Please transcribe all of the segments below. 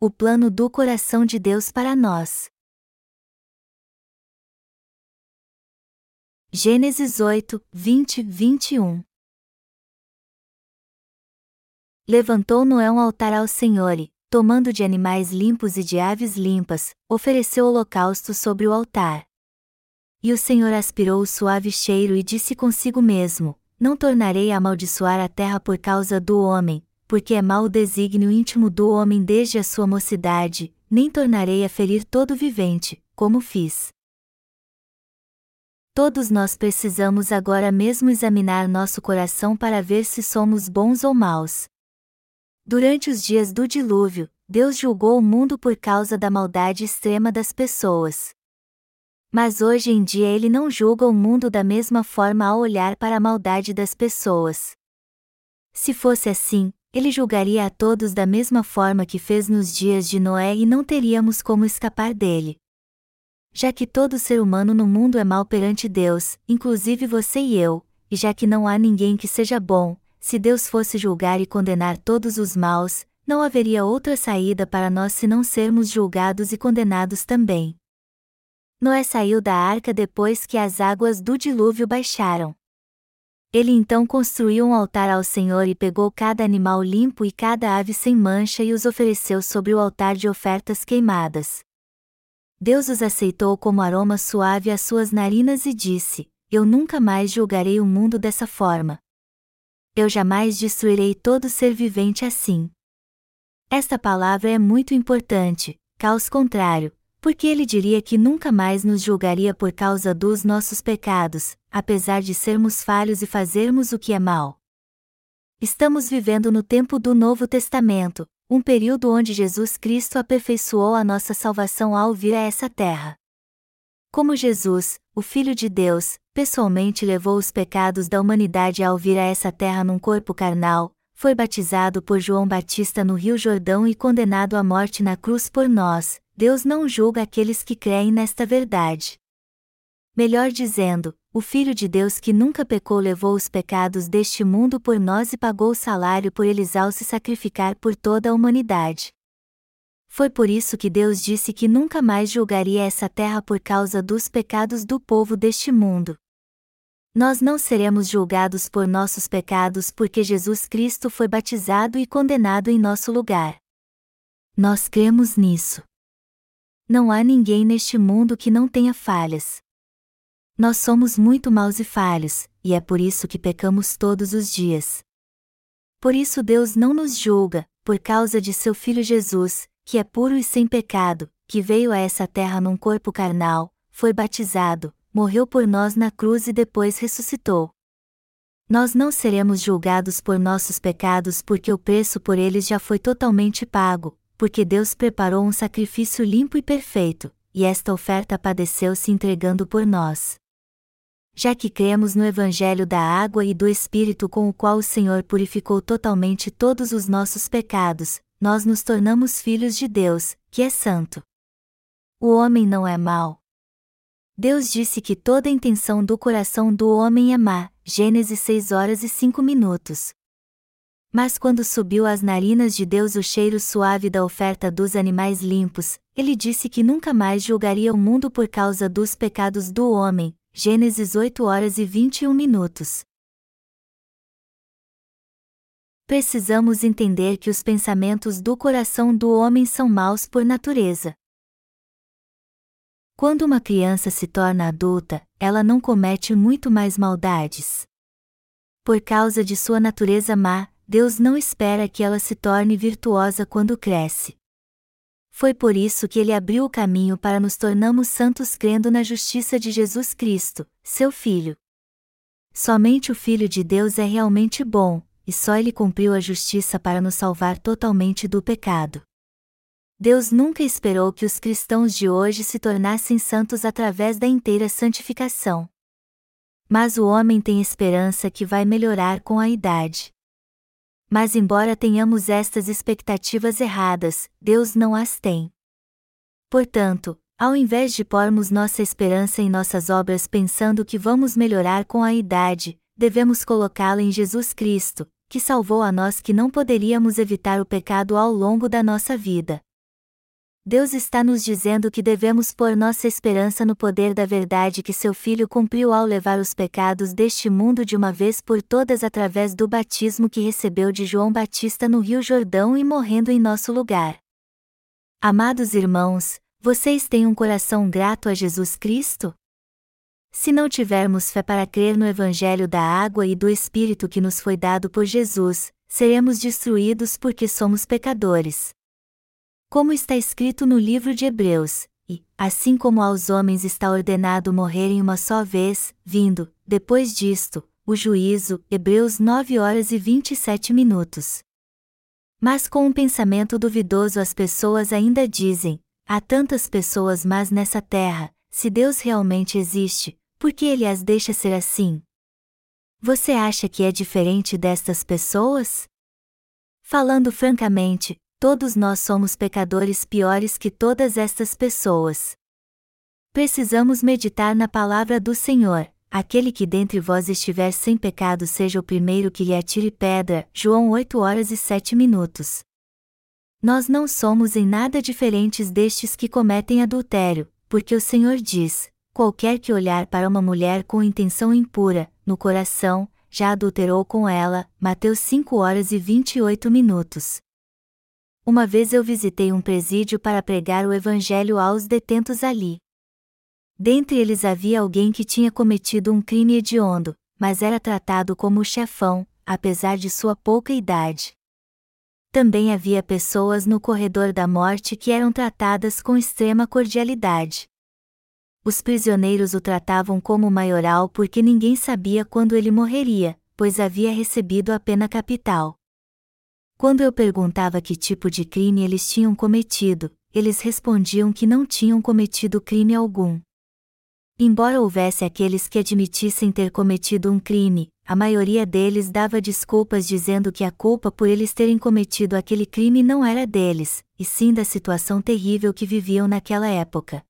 o plano do coração de Deus para nós. Gênesis 8, 20, 21 Levantou Noé um altar ao Senhor e, tomando de animais limpos e de aves limpas, ofereceu holocausto sobre o altar. E o Senhor aspirou o suave cheiro e disse consigo mesmo: Não tornarei a amaldiçoar a terra por causa do homem, porque é mau o desígnio íntimo do homem desde a sua mocidade, nem tornarei a ferir todo vivente, como fiz. Todos nós precisamos agora mesmo examinar nosso coração para ver se somos bons ou maus. Durante os dias do dilúvio, Deus julgou o mundo por causa da maldade extrema das pessoas. Mas hoje em dia ele não julga o mundo da mesma forma ao olhar para a maldade das pessoas. Se fosse assim, ele julgaria a todos da mesma forma que fez nos dias de Noé e não teríamos como escapar dele. Já que todo ser humano no mundo é mal perante Deus, inclusive você e eu, e já que não há ninguém que seja bom, se Deus fosse julgar e condenar todos os maus, não haveria outra saída para nós se não sermos julgados e condenados também. Noé saiu da arca depois que as águas do dilúvio baixaram. Ele então construiu um altar ao Senhor e pegou cada animal limpo e cada ave sem mancha e os ofereceu sobre o altar de ofertas queimadas. Deus os aceitou como aroma suave às suas narinas e disse: Eu nunca mais julgarei o mundo dessa forma. Eu jamais destruirei todo ser vivente assim. Esta palavra é muito importante, caos contrário, porque ele diria que nunca mais nos julgaria por causa dos nossos pecados, apesar de sermos falhos e fazermos o que é mal. Estamos vivendo no tempo do Novo Testamento, um período onde Jesus Cristo aperfeiçoou a nossa salvação ao vir a essa terra. Como Jesus, o Filho de Deus, pessoalmente levou os pecados da humanidade ao vir a essa terra num corpo carnal, foi batizado por João Batista no Rio Jordão e condenado à morte na cruz por nós, Deus não julga aqueles que creem nesta verdade. Melhor dizendo, o Filho de Deus que nunca pecou levou os pecados deste mundo por nós e pagou o salário por eles ao se sacrificar por toda a humanidade. Foi por isso que Deus disse que nunca mais julgaria essa terra por causa dos pecados do povo deste mundo. Nós não seremos julgados por nossos pecados porque Jesus Cristo foi batizado e condenado em nosso lugar. Nós cremos nisso. Não há ninguém neste mundo que não tenha falhas. Nós somos muito maus e falhos, e é por isso que pecamos todos os dias. Por isso Deus não nos julga, por causa de seu Filho Jesus, que é puro e sem pecado, que veio a essa terra num corpo carnal, foi batizado, morreu por nós na cruz e depois ressuscitou. Nós não seremos julgados por nossos pecados porque o preço por eles já foi totalmente pago, porque Deus preparou um sacrifício limpo e perfeito, e esta oferta padeceu se entregando por nós. Já que cremos no Evangelho da água e do Espírito com o qual o Senhor purificou totalmente todos os nossos pecados, nós nos tornamos filhos de Deus, que é santo. O homem não é mau. Deus disse que toda intenção do coração do homem é má, Gênesis 6 horas e 5 minutos. Mas quando subiu às narinas de Deus o cheiro suave da oferta dos animais limpos, ele disse que nunca mais julgaria o mundo por causa dos pecados do homem. Gênesis 8 horas e 21 minutos. Precisamos entender que os pensamentos do coração do homem são maus por natureza. Quando uma criança se torna adulta, ela não comete muito mais maldades. Por causa de sua natureza má, Deus não espera que ela se torne virtuosa quando cresce. Foi por isso que ele abriu o caminho para nos tornarmos santos crendo na justiça de Jesus Cristo, seu Filho. Somente o Filho de Deus é realmente bom, e só ele cumpriu a justiça para nos salvar totalmente do pecado. Deus nunca esperou que os cristãos de hoje se tornassem santos através da inteira santificação. Mas o homem tem esperança que vai melhorar com a idade. Mas embora tenhamos estas expectativas erradas, Deus não as tem. Portanto, ao invés de pormos nossa esperança em nossas obras pensando que vamos melhorar com a idade, devemos colocá-la em Jesus Cristo, que salvou a nós que não poderíamos evitar o pecado ao longo da nossa vida. Deus está nos dizendo que devemos pôr nossa esperança no poder da verdade que seu Filho cumpriu ao levar os pecados deste mundo de uma vez por todas através do batismo que recebeu de João Batista no Rio Jordão e morrendo em nosso lugar. Amados irmãos, vocês têm um coração grato a Jesus Cristo? Se não tivermos fé para crer no Evangelho da água e do Espírito que nos foi dado por Jesus, seremos destruídos porque somos pecadores como está escrito no livro de Hebreus, e, assim como aos homens está ordenado morrerem uma só vez, vindo, depois disto, o juízo, Hebreus 9 horas e 27 minutos. Mas com um pensamento duvidoso as pessoas ainda dizem: há tantas pessoas más nessa terra, se Deus realmente existe, por que ele as deixa ser assim? Você acha que é diferente destas pessoas? Falando francamente, todos nós somos pecadores piores que todas estas pessoas. Precisamos meditar na palavra do Senhor. Aquele que dentre vós estiver sem pecado seja o primeiro que lhe atire pedra. João 8 horas e 7 minutos. Nós não somos em nada diferentes destes que cometem adultério, porque o Senhor diz: qualquer que olhar para uma mulher com intenção impura, no coração, já adulterou com ela. Mateus 5 horas e 28 minutos. Uma vez eu visitei um presídio para pregar o evangelho aos detentos ali. Dentre eles havia alguém que tinha cometido um crime hediondo, mas era tratado como chefão, apesar de sua pouca idade. Também havia pessoas no corredor da morte que eram tratadas com extrema cordialidade. Os prisioneiros o tratavam como maioral porque ninguém sabia quando ele morreria, pois havia recebido a pena capital. Quando eu perguntava que tipo de crime eles tinham cometido, eles respondiam que não tinham cometido crime algum. Embora houvesse aqueles que admitissem ter cometido um crime, a maioria deles dava desculpas dizendo que a culpa por eles terem cometido aquele crime não era deles, e sim da situação terrível que viviam naquela época.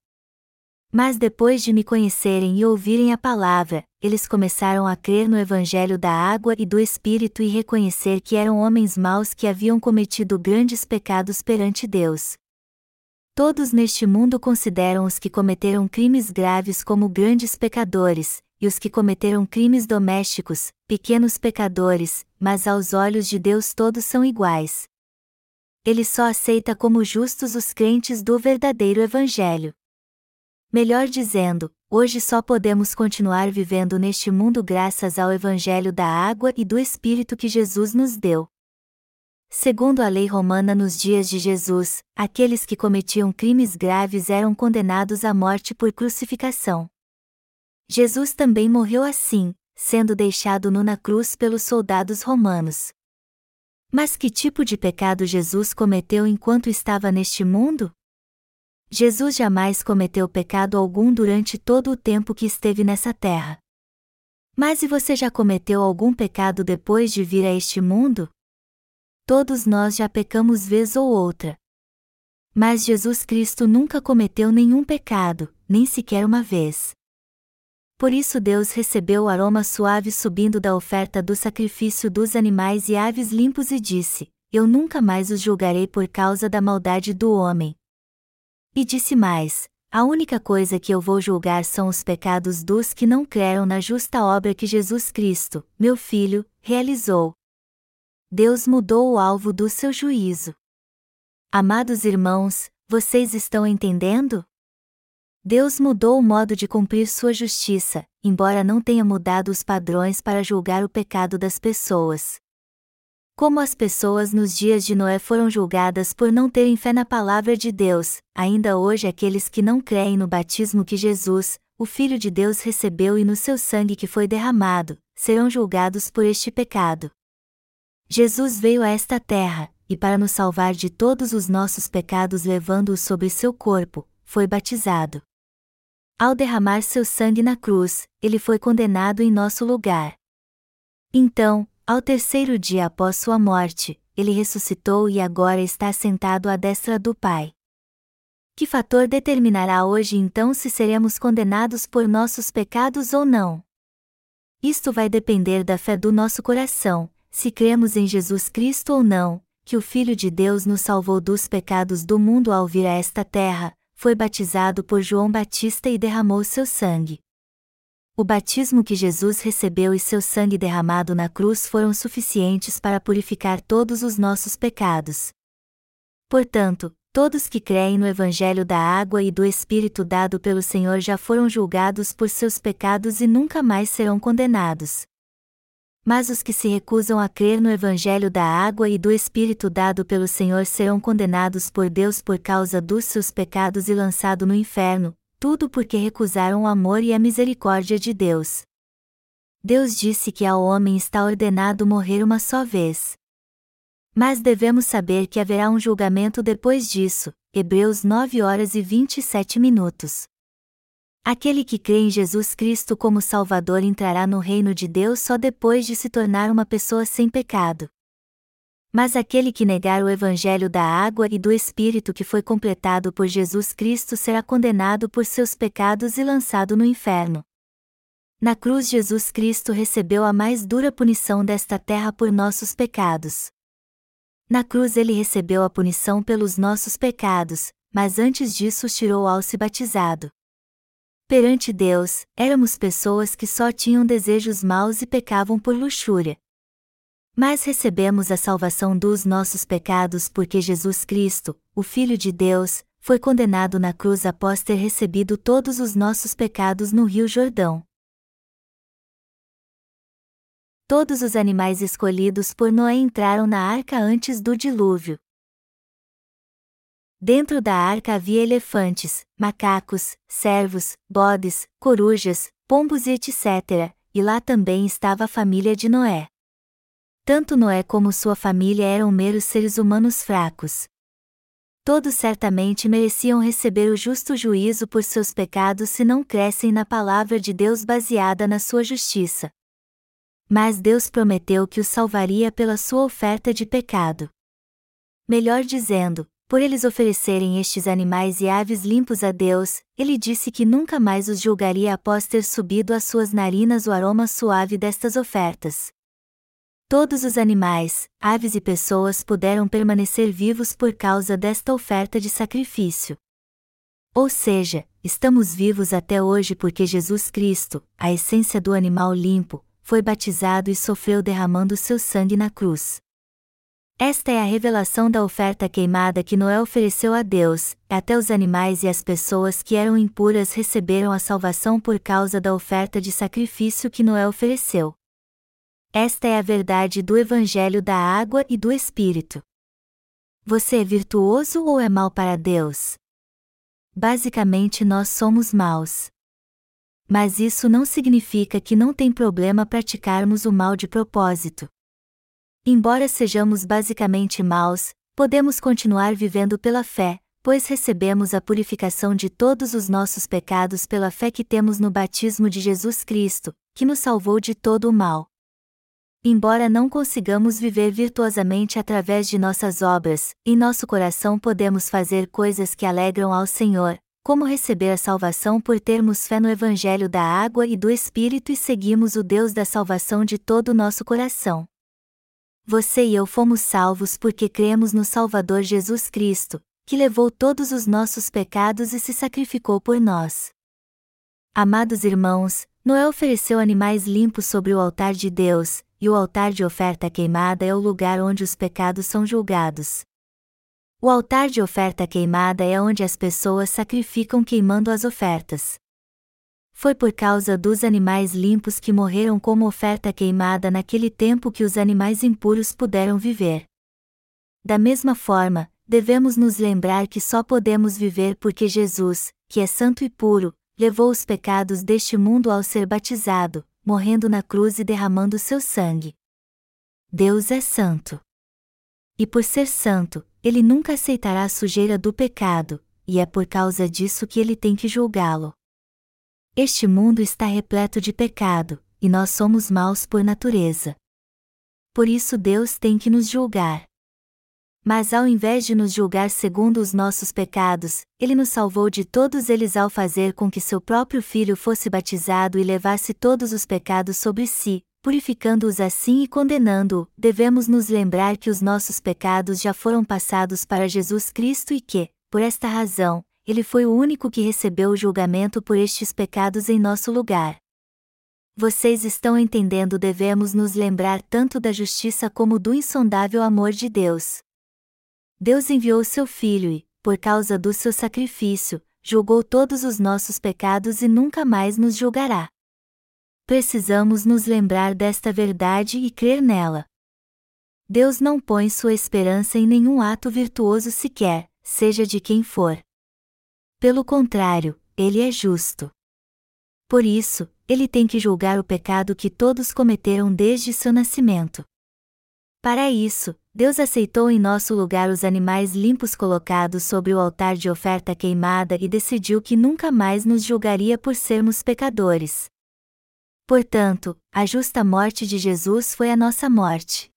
Mas depois de me conhecerem e ouvirem a palavra, eles começaram a crer no Evangelho da água e do Espírito e reconhecer que eram homens maus que haviam cometido grandes pecados perante Deus. Todos neste mundo consideram os que cometeram crimes graves como grandes pecadores, e os que cometeram crimes domésticos, pequenos pecadores, mas aos olhos de Deus todos são iguais. Ele só aceita como justos os crentes do verdadeiro Evangelho. Melhor dizendo, hoje só podemos continuar vivendo neste mundo graças ao Evangelho da água e do Espírito que Jesus nos deu. Segundo a lei romana nos dias de Jesus, aqueles que cometiam crimes graves eram condenados à morte por crucificação. Jesus também morreu assim, sendo deixado nu na cruz pelos soldados romanos. Mas que tipo de pecado Jesus cometeu enquanto estava neste mundo? Jesus jamais cometeu pecado algum durante todo o tempo que esteve nessa terra. Mas e você já cometeu algum pecado depois de vir a este mundo? Todos nós já pecamos vez ou outra. Mas Jesus Cristo nunca cometeu nenhum pecado, nem sequer uma vez. Por isso Deus recebeu o aroma suave subindo da oferta do sacrifício dos animais e aves limpos e disse: Eu nunca mais os julgarei por causa da maldade do homem, e disse mais: A única coisa que eu vou julgar são os pecados dos que não creram na justa obra que Jesus Cristo, meu Filho, realizou. Deus mudou o alvo do seu juízo. Amados irmãos, vocês estão entendendo? Deus mudou o modo de cumprir sua justiça, embora não tenha mudado os padrões para julgar o pecado das pessoas. Como as pessoas nos dias de Noé foram julgadas por não terem fé na palavra de Deus, ainda hoje aqueles que não creem no batismo que Jesus, o Filho de Deus, recebeu e no seu sangue que foi derramado, serão julgados por este pecado. Jesus veio a esta terra, e para nos salvar de todos os nossos pecados levando-os sobre seu corpo, foi batizado. Ao derramar seu sangue na cruz, ele foi condenado em nosso lugar. Então, ao terceiro dia após sua morte, ele ressuscitou e agora está sentado à destra do Pai. Que fator determinará hoje então se seremos condenados por nossos pecados ou não? Isto vai depender da fé do nosso coração, se cremos em Jesus Cristo ou não, que o Filho de Deus nos salvou dos pecados do mundo ao vir a esta terra, foi batizado por João Batista e derramou seu sangue. O batismo que Jesus recebeu e seu sangue derramado na cruz foram suficientes para purificar todos os nossos pecados. Portanto, todos que creem no Evangelho da água e do Espírito dado pelo Senhor já foram julgados por seus pecados e nunca mais serão condenados. Mas os que se recusam a crer no Evangelho da água e do Espírito dado pelo Senhor serão condenados por Deus por causa dos seus pecados e lançados no inferno, tudo porque recusaram o amor e a misericórdia de Deus. Deus disse que ao homem está ordenado morrer uma só vez. Mas devemos saber que haverá um julgamento depois disso. Hebreus 9 horas e 27 minutos. Aquele que crê em Jesus Cristo como Salvador entrará no reino de Deus só depois de se tornar uma pessoa sem pecado. Mas aquele que negar o Evangelho da água e do Espírito que foi completado por Jesus Cristo será condenado por seus pecados e lançado no inferno. Na cruz, Jesus Cristo recebeu a mais dura punição desta terra por nossos pecados. Na cruz, ele recebeu a punição pelos nossos pecados, mas antes disso tirou ao se batizado. Perante Deus, éramos pessoas que só tinham desejos maus e pecavam por luxúria. Mas recebemos a salvação dos nossos pecados porque Jesus Cristo, o Filho de Deus, foi condenado na cruz após ter recebido todos os nossos pecados no Rio Jordão. Todos os animais escolhidos por Noé entraram na arca antes do dilúvio. Dentro da arca havia elefantes, macacos, cervos, bodes, corujas, pombos e etc., e lá também estava a família de Noé. Tanto Noé como sua família eram meros seres humanos fracos. Todos certamente mereciam receber o justo juízo por seus pecados se não crescem na palavra de Deus baseada na sua justiça. Mas Deus prometeu que os salvaria pela sua oferta de pecado. Melhor dizendo, por eles oferecerem estes animais e aves limpos a Deus, ele disse que nunca mais os julgaria após ter subido às suas narinas o aroma suave destas ofertas. Todos os animais, aves e pessoas puderam permanecer vivos por causa desta oferta de sacrifício. Ou seja, estamos vivos até hoje porque Jesus Cristo, a essência do animal limpo, foi batizado e sofreu derramando seu sangue na cruz. Esta é a revelação da oferta queimada que Noé ofereceu a Deus, até os animais e as pessoas que eram impuras receberam a salvação por causa da oferta de sacrifício que Noé ofereceu. Esta é a verdade do Evangelho da água e do Espírito. Você é virtuoso ou é mal para Deus? Basicamente, nós somos maus. Mas isso não significa que não tem problema praticarmos o mal de propósito. Embora sejamos basicamente maus, podemos continuar vivendo pela fé, pois recebemos a purificação de todos os nossos pecados pela fé que temos no batismo de Jesus Cristo, que nos salvou de todo o mal. Embora não consigamos viver virtuosamente através de nossas obras, em nosso coração podemos fazer coisas que alegram ao Senhor, como receber a salvação por termos fé no Evangelho da água e do Espírito e seguimos o Deus da salvação de todo o nosso coração. Você e eu fomos salvos porque cremos no Salvador Jesus Cristo, que levou todos os nossos pecados e se sacrificou por nós. Amados irmãos, Noé ofereceu animais limpos sobre o altar de Deus, e o altar de oferta queimada é o lugar onde os pecados são julgados. O altar de oferta queimada é onde as pessoas sacrificam queimando as ofertas. Foi por causa dos animais limpos que morreram como oferta queimada naquele tempo que os animais impuros puderam viver. Da mesma forma, devemos nos lembrar que só podemos viver porque Jesus, que é santo e puro, levou os pecados deste mundo ao ser batizado, morrendo na cruz e derramando seu sangue. Deus é santo. E por ser santo, ele nunca aceitará a sujeira do pecado, e é por causa disso que ele tem que julgá-lo. Este mundo está repleto de pecado, e nós somos maus por natureza. Por isso Deus tem que nos julgar. Mas ao invés de nos julgar segundo os nossos pecados, Ele nos salvou de todos eles ao fazer com que seu próprio Filho fosse batizado e levasse todos os pecados sobre si, purificando-os assim e condenando-o, devemos nos lembrar que os nossos pecados já foram passados para Jesus Cristo e que, por esta razão, ele foi o único que recebeu o julgamento por estes pecados em nosso lugar. Vocês estão entendendo? Devemos nos lembrar tanto da justiça como do insondável amor de Deus. Deus enviou seu Filho e, por causa do seu sacrifício, julgou todos os nossos pecados e nunca mais nos julgará. Precisamos nos lembrar desta verdade e crer nela. Deus não põe sua esperança em nenhum ato virtuoso sequer, seja de quem for. Pelo contrário, ele é justo. Por isso, ele tem que julgar o pecado que todos cometeram desde seu nascimento. Para isso, Deus aceitou em nosso lugar os animais limpos colocados sobre o altar de oferta queimada e decidiu que nunca mais nos julgaria por sermos pecadores. Portanto, a justa morte de Jesus foi a nossa morte.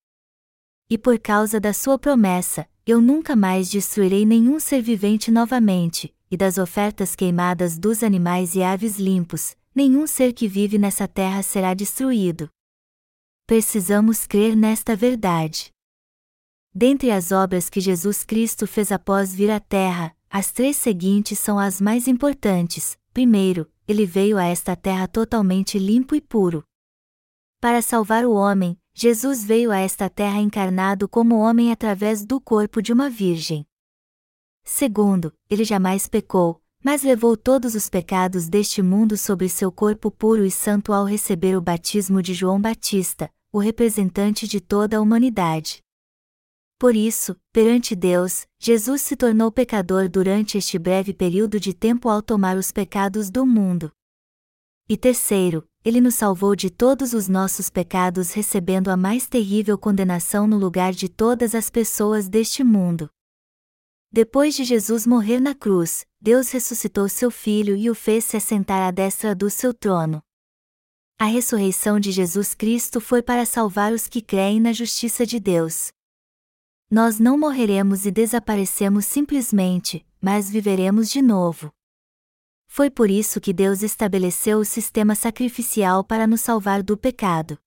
E por causa da sua promessa, eu nunca mais destruirei nenhum ser vivente novamente, e das ofertas queimadas dos animais e aves limpos, nenhum ser que vive nessa terra será destruído. Precisamos crer nesta verdade. Dentre as obras que Jesus Cristo fez após vir à Terra, as três seguintes são as mais importantes. Primeiro, ele veio a esta terra totalmente limpo e puro. Para salvar o homem, Jesus veio a esta terra encarnado como homem através do corpo de uma virgem. Segundo, ele jamais pecou, mas levou todos os pecados deste mundo sobre seu corpo puro e santo ao receber o batismo de João Batista, o representante de toda a humanidade. Por isso, perante Deus, Jesus se tornou pecador durante este breve período de tempo ao tomar os pecados do mundo. E terceiro, ele nos salvou de todos os nossos pecados recebendo a mais terrível condenação no lugar de todas as pessoas deste mundo. Depois de Jesus morrer na cruz, Deus ressuscitou seu filho e o fez se assentar à destra do seu trono. A ressurreição de Jesus Cristo foi para salvar os que creem na justiça de Deus. Nós não morreremos e desaparecemos simplesmente, mas viveremos de novo. Foi por isso que Deus estabeleceu o sistema sacrificial para nos salvar do pecado.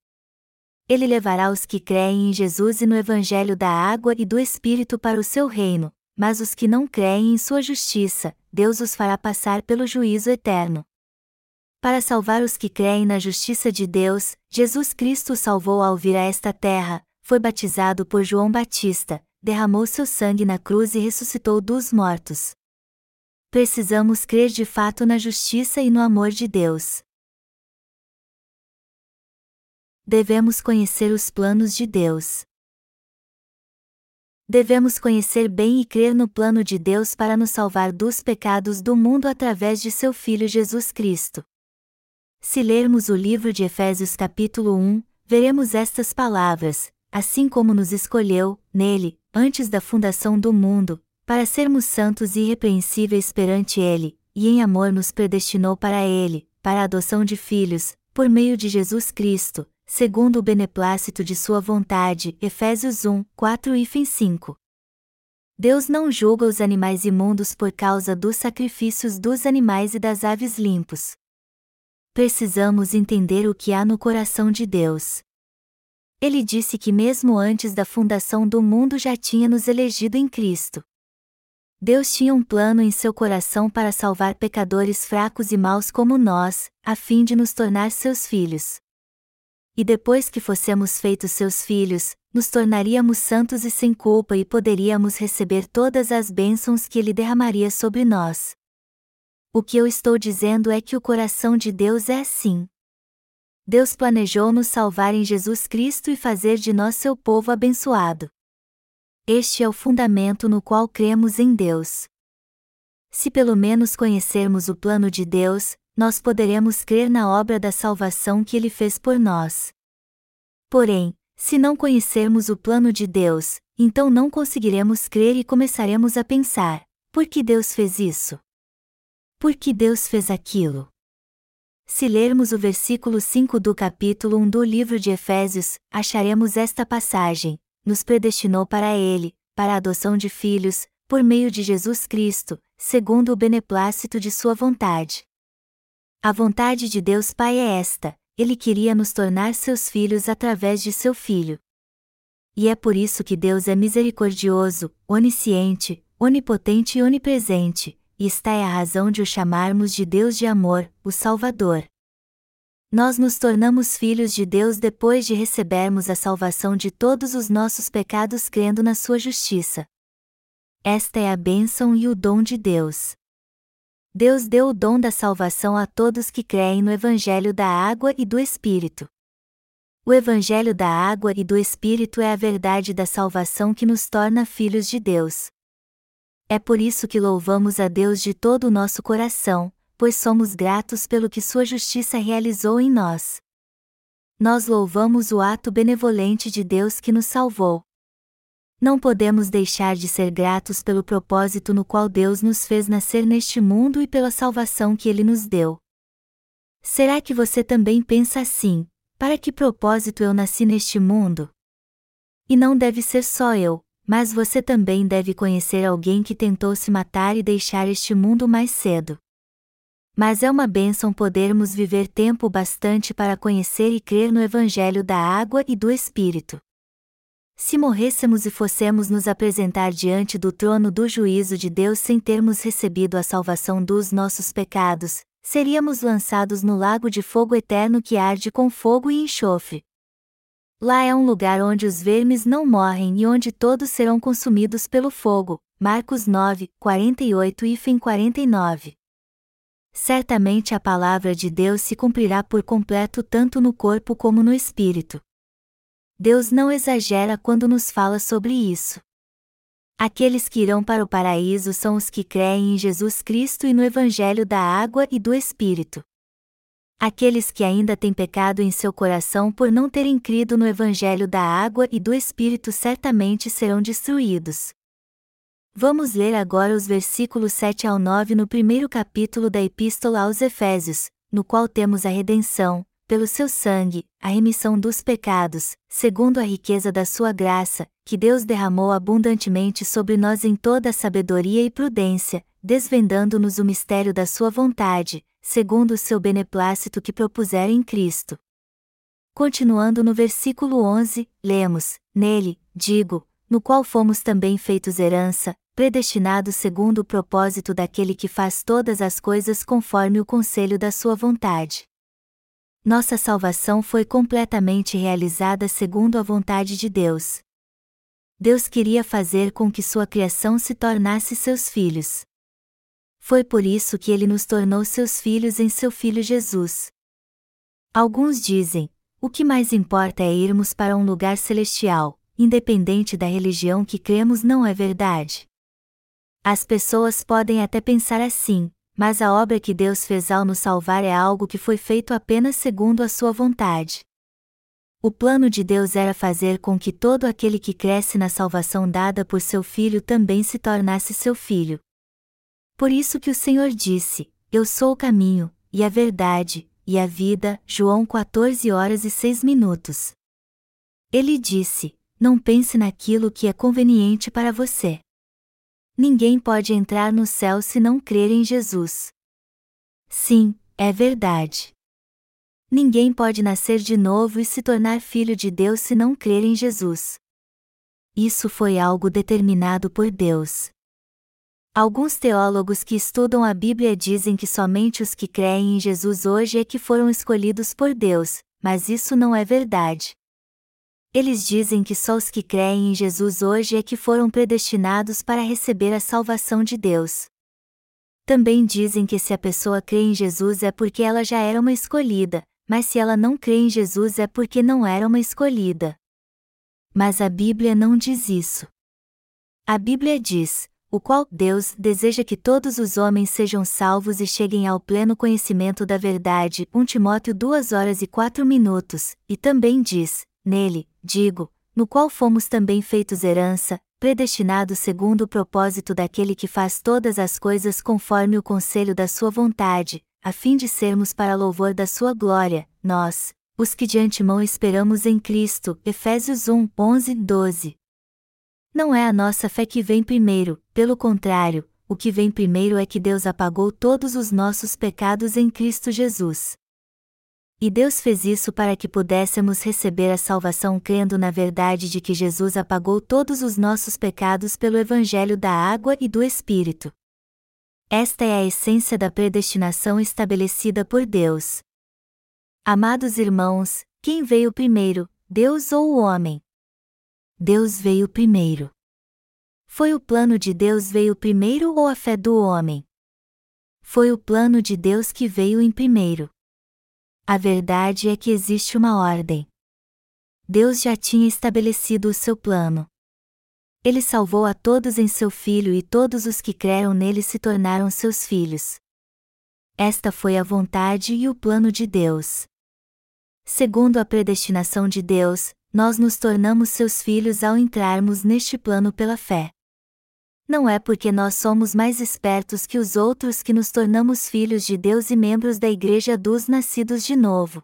Ele levará os que creem em Jesus e no Evangelho da água e do Espírito para o seu reino, mas os que não creem em sua justiça, Deus os fará passar pelo juízo eterno. Para salvar os que creem na justiça de Deus, Jesus Cristo salvou ao vir a esta terra, foi batizado por João Batista, derramou seu sangue na cruz e ressuscitou dos mortos. Precisamos crer de fato na justiça e no amor de Deus. Devemos conhecer os planos de Deus. Devemos conhecer bem e crer no plano de Deus para nos salvar dos pecados do mundo através de seu Filho Jesus Cristo. Se lermos o livro de Efésios capítulo 1, veremos estas palavras: assim como nos escolheu, nele, antes da fundação do mundo, para sermos santos e irrepreensíveis perante Ele, e em amor nos predestinou para Ele, para a adoção de filhos, por meio de Jesus Cristo, segundo o beneplácito de sua vontade. Efésios 1, 4 e 5. Deus não julga os animais imundos por causa dos sacrifícios dos animais e das aves limpos. Precisamos entender o que há no coração de Deus. Ele disse que mesmo antes da fundação do mundo já tinha nos elegido em Cristo. Deus tinha um plano em seu coração para salvar pecadores fracos e maus como nós, a fim de nos tornar seus filhos e depois que fossemos feitos seus filhos, nos tornaríamos santos e sem culpa e poderíamos receber todas as bênçãos que Ele derramaria sobre nós. O que eu estou dizendo é que o coração de Deus é assim. Deus planejou nos salvar em Jesus Cristo e fazer de nós seu povo abençoado. Este é o fundamento no qual cremos em Deus. Se pelo menos conhecermos o plano de Deus, nós poderemos crer na obra da salvação que ele fez por nós. Porém, se não conhecermos o plano de Deus, então não conseguiremos crer e começaremos a pensar: por que Deus fez isso? Por que Deus fez aquilo? Se lermos o versículo 5 do capítulo 1 do livro de Efésios, acharemos esta passagem: nos predestinou para Ele, para a adoção de filhos, por meio de Jesus Cristo, segundo o beneplácito de Sua vontade. A vontade de Deus Pai é esta: ele queria nos tornar seus filhos através de seu filho. E é por isso que Deus é misericordioso, onisciente, onipotente e onipresente, e está é a razão de o chamarmos de Deus de amor, o Salvador. Nós nos tornamos filhos de Deus depois de recebermos a salvação de todos os nossos pecados crendo na sua justiça. Esta é a bênção e o dom de Deus. Deus deu o dom da salvação a todos que creem no Evangelho da Água e do Espírito. O Evangelho da Água e do Espírito é a verdade da salvação que nos torna filhos de Deus. É por isso que louvamos a Deus de todo o nosso coração, pois somos gratos pelo que Sua justiça realizou em nós. Nós louvamos o ato benevolente de Deus que nos salvou. Não podemos deixar de ser gratos pelo propósito no qual Deus nos fez nascer neste mundo e pela salvação que Ele nos deu. Será que você também pensa assim: para que propósito eu nasci neste mundo? E não deve ser só eu, mas você também deve conhecer alguém que tentou se matar e deixar este mundo mais cedo. Mas é uma bênção podermos viver tempo bastante para conhecer e crer no Evangelho da água e do Espírito. Se morrêssemos e fossemos nos apresentar diante do trono do juízo de Deus sem termos recebido a salvação dos nossos pecados, seríamos lançados no lago de fogo eterno que arde com fogo e enxofre. Lá é um lugar onde os vermes não morrem e onde todos serão consumidos pelo fogo. Marcos 9, 48 e fim 49. Certamente a palavra de Deus se cumprirá por completo tanto no corpo como no espírito. Deus não exagera quando nos fala sobre isso. Aqueles que irão para o paraíso são os que creem em Jesus Cristo e no Evangelho da água e do Espírito. Aqueles que ainda têm pecado em seu coração por não terem crido no Evangelho da água e do Espírito certamente serão destruídos. Vamos ler agora os versículos 7 ao 9 no primeiro capítulo da Epístola aos Efésios, no qual temos a redenção, pelo seu sangue, a remissão dos pecados, segundo a riqueza da sua graça, que Deus derramou abundantemente sobre nós em toda a sabedoria e prudência, desvendando-nos o mistério da sua vontade, segundo o seu beneplácito que propusera em Cristo. Continuando no versículo 11, lemos: Nele, digo, no qual fomos também feitos herança, predestinados segundo o propósito daquele que faz todas as coisas conforme o conselho da sua vontade nossa salvação foi completamente realizada segundo a vontade de Deus. Deus queria fazer com que sua criação se tornasse seus filhos. Foi por isso que ele nos tornou seus filhos em seu Filho Jesus. Alguns dizem: o que mais importa é irmos para um lugar celestial, independente da religião que cremos, não é verdade? As pessoas podem até pensar assim, mas a obra que Deus fez ao nos salvar é algo que foi feito apenas segundo a sua vontade. O plano de Deus era fazer com que todo aquele que cresce na salvação dada por seu filho também se tornasse seu filho. Por isso que o Senhor disse: Eu sou o caminho, e a verdade, e a vida. João 14 horas e 6 minutos. Ele disse: Não pense naquilo que é conveniente para você. Ninguém pode entrar no céu se não crer em Jesus. Sim, é verdade. Ninguém pode nascer de novo e se tornar filho de Deus se não crer em Jesus. Isso foi algo determinado por Deus. Alguns teólogos que estudam a Bíblia dizem que somente os que creem em Jesus hoje é que foram escolhidos por Deus, mas isso não é verdade. Eles dizem que só os que creem em Jesus hoje é que foram predestinados para receber a salvação de Deus. Também dizem que se a pessoa crê em Jesus é porque ela já era uma escolhida, mas se ela não crê em Jesus é porque não era uma escolhida. Mas a Bíblia não diz isso. A Bíblia diz: o qual Deus deseja que todos os homens sejam salvos e cheguem ao pleno conhecimento da verdade. 1 Timóteo 2 horas e 4 minutos, e também diz: nele, digo, no qual fomos também feitos herança, predestinados segundo o propósito daquele que faz todas as coisas conforme o conselho da sua vontade, a fim de sermos para louvor da sua glória, nós, os que de antemão esperamos em Cristo. Efésios 1, 11, 12. Não é a nossa fé que vem primeiro, pelo contrário, o que vem primeiro é que Deus apagou todos os nossos pecados em Cristo Jesus. E Deus fez isso para que pudéssemos receber a salvação crendo na verdade de que Jesus apagou todos os nossos pecados pelo Evangelho da água e do Espírito. Esta é a essência da predestinação estabelecida por Deus. Amados irmãos, quem veio primeiro, Deus ou o homem? Deus veio primeiro. Foi o plano de Deus veio primeiro ou a fé do homem? Foi o plano de Deus que veio em primeiro. A verdade é que existe uma ordem. Deus já tinha estabelecido o seu plano. Ele salvou a todos em seu Filho e todos os que creram nele se tornaram seus filhos. Esta foi a vontade e o plano de Deus. Segundo a predestinação de Deus, nós nos tornamos seus filhos ao entrarmos neste plano pela fé. Não é porque nós somos mais espertos que os outros que nos tornamos filhos de Deus e membros da Igreja dos nascidos de novo.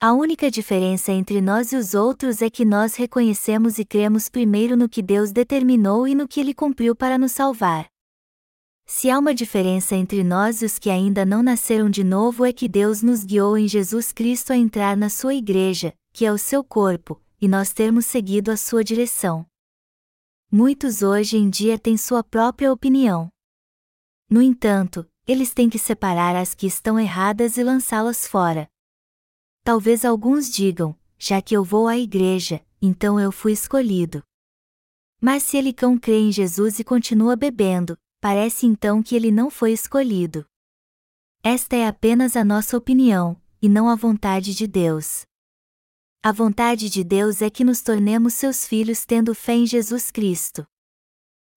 A única diferença entre nós e os outros é que nós reconhecemos e cremos primeiro no que Deus determinou e no que Ele cumpriu para nos salvar. Se há uma diferença entre nós e os que ainda não nasceram de novo é que Deus nos guiou em Jesus Cristo a entrar na sua igreja, que é o seu corpo, e nós termos seguido a sua direção. Muitos hoje em dia têm sua própria opinião. No entanto, eles têm que separar as que estão erradas e lançá-las fora. Talvez alguns digam, já que eu vou à igreja, então eu fui escolhido. Mas se ele cão crê em Jesus e continua bebendo, parece então que ele não foi escolhido. Esta é apenas a nossa opinião, e não a vontade de Deus. A vontade de Deus é que nos tornemos seus filhos tendo fé em Jesus Cristo.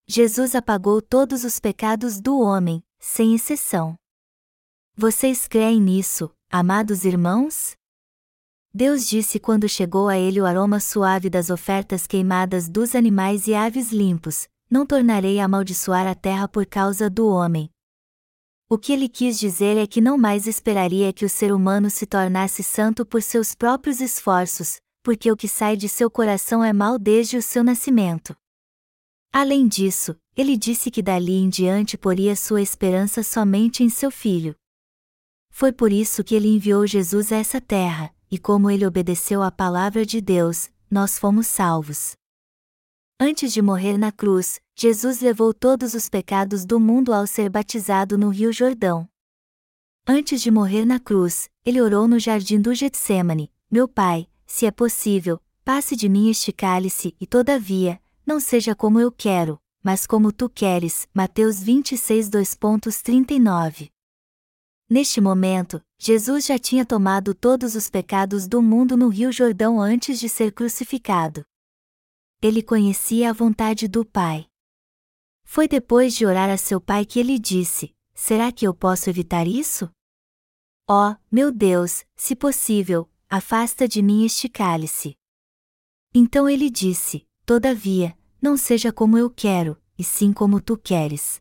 Jesus apagou todos os pecados do homem, sem exceção. Vocês creem nisso, amados irmãos? Deus disse quando chegou a ele o aroma suave das ofertas queimadas dos animais e aves limpos: não tornarei a amaldiçoar a terra por causa do homem. O que ele quis dizer é que não mais esperaria que o ser humano se tornasse santo por seus próprios esforços, porque o que sai de seu coração é mal desde o seu nascimento. Além disso, ele disse que dali em diante poria sua esperança somente em seu filho. Foi por isso que ele enviou Jesus a essa terra, e como ele obedeceu à palavra de Deus, nós fomos salvos. Antes de morrer na cruz, Jesus levou todos os pecados do mundo ao ser batizado no Rio Jordão. Antes de morrer na cruz, ele orou no jardim do Getsemane: Meu Pai, se é possível, passe de mim este cálice, e todavia, não seja como eu quero, mas como tu queres. Mateus 26, 2.39. Neste momento, Jesus já tinha tomado todos os pecados do mundo no Rio Jordão antes de ser crucificado ele conhecia a vontade do Pai. Foi depois de orar a seu pai que ele disse: Será que eu posso evitar isso? Ó, oh, meu Deus, se possível, afasta de mim este cálice. Então ele disse: Todavia, não seja como eu quero, e sim como tu queres.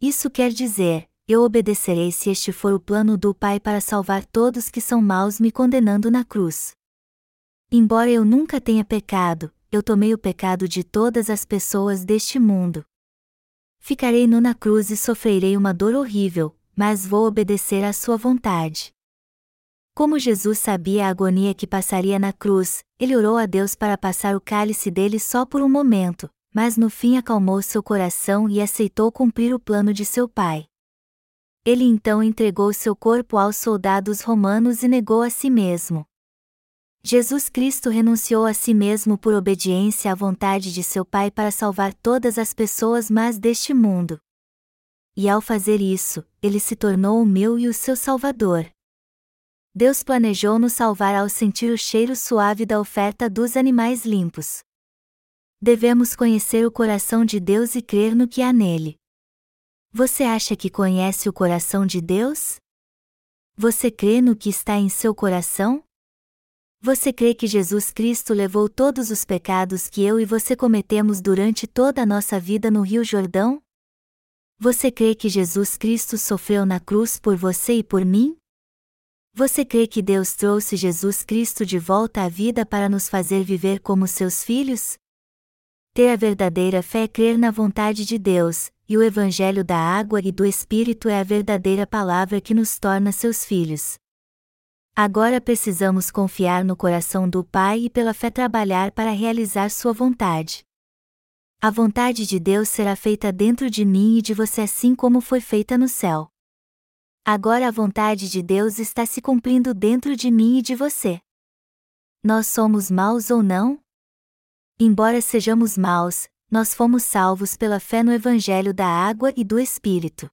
Isso quer dizer: eu obedecerei se este for o plano do Pai para salvar todos que são maus me condenando na cruz. Embora eu nunca tenha pecado, eu tomei o pecado de todas as pessoas deste mundo. Ficarei nu na cruz e sofrerei uma dor horrível, mas vou obedecer à sua vontade. Como Jesus sabia a agonia que passaria na cruz, ele orou a Deus para passar o cálice dele só por um momento, mas no fim acalmou seu coração e aceitou cumprir o plano de seu pai. Ele então entregou seu corpo aos soldados romanos e negou a si mesmo. Jesus Cristo renunciou a si mesmo por obediência à vontade de seu Pai para salvar todas as pessoas más deste mundo. E ao fazer isso, ele se tornou o meu e o seu Salvador. Deus planejou nos salvar ao sentir o cheiro suave da oferta dos animais limpos. Devemos conhecer o coração de Deus e crer no que há nele. Você acha que conhece o coração de Deus? Você crê no que está em seu coração? Você crê que Jesus Cristo levou todos os pecados que eu e você cometemos durante toda a nossa vida no Rio Jordão? Você crê que Jesus Cristo sofreu na cruz por você e por mim? Você crê que Deus trouxe Jesus Cristo de volta à vida para nos fazer viver como seus filhos? Ter a verdadeira fé é crer na vontade de Deus, e o Evangelho da água e do Espírito é a verdadeira palavra que nos torna seus filhos. Agora precisamos confiar no coração do Pai e pela fé trabalhar para realizar Sua vontade. A vontade de Deus será feita dentro de mim e de você assim como foi feita no céu. Agora a vontade de Deus está se cumprindo dentro de mim e de você. Nós somos maus ou não? Embora sejamos maus, nós fomos salvos pela fé no Evangelho da água e do Espírito.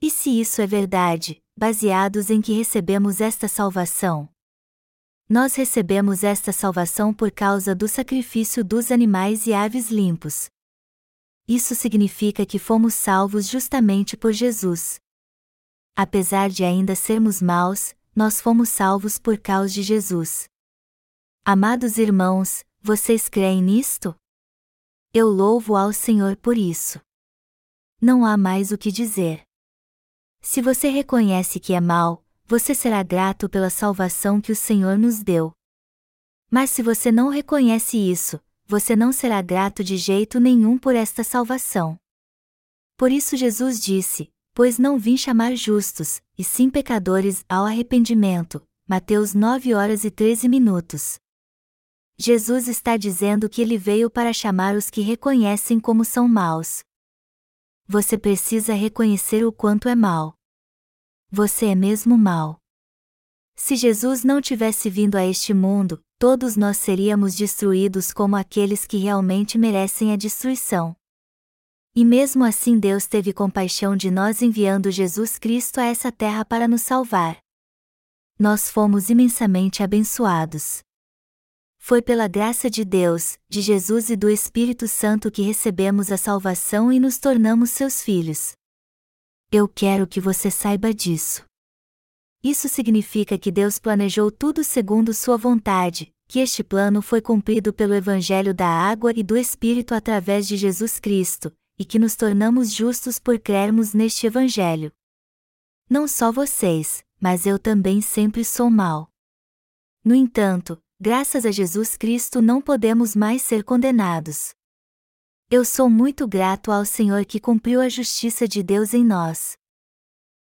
E se isso é verdade, baseados em que recebemos esta salvação? Nós recebemos esta salvação por causa do sacrifício dos animais e aves limpos. Isso significa que fomos salvos justamente por Jesus. Apesar de ainda sermos maus, nós fomos salvos por causa de Jesus. Amados irmãos, vocês creem nisto? Eu louvo ao Senhor por isso. Não há mais o que dizer. Se você reconhece que é mal, você será grato pela salvação que o Senhor nos deu. Mas se você não reconhece isso, você não será grato de jeito nenhum por esta salvação. Por isso Jesus disse: Pois não vim chamar justos, e sim pecadores ao arrependimento. Mateus 9 horas e 13 minutos. Jesus está dizendo que ele veio para chamar os que reconhecem como são maus, você precisa reconhecer o quanto é mal. Você é mesmo mal. Se Jesus não tivesse vindo a este mundo, todos nós seríamos destruídos como aqueles que realmente merecem a destruição. E mesmo assim Deus teve compaixão de nós enviando Jesus Cristo a essa terra para nos salvar. Nós fomos imensamente abençoados. Foi pela graça de Deus, de Jesus e do Espírito Santo que recebemos a salvação e nos tornamos seus filhos. Eu quero que você saiba disso. Isso significa que Deus planejou tudo segundo Sua vontade, que este plano foi cumprido pelo Evangelho da Água e do Espírito através de Jesus Cristo, e que nos tornamos justos por crermos neste Evangelho. Não só vocês, mas eu também sempre sou mal. No entanto, graças a Jesus Cristo não podemos mais ser condenados. Eu sou muito grato ao Senhor que cumpriu a justiça de Deus em nós.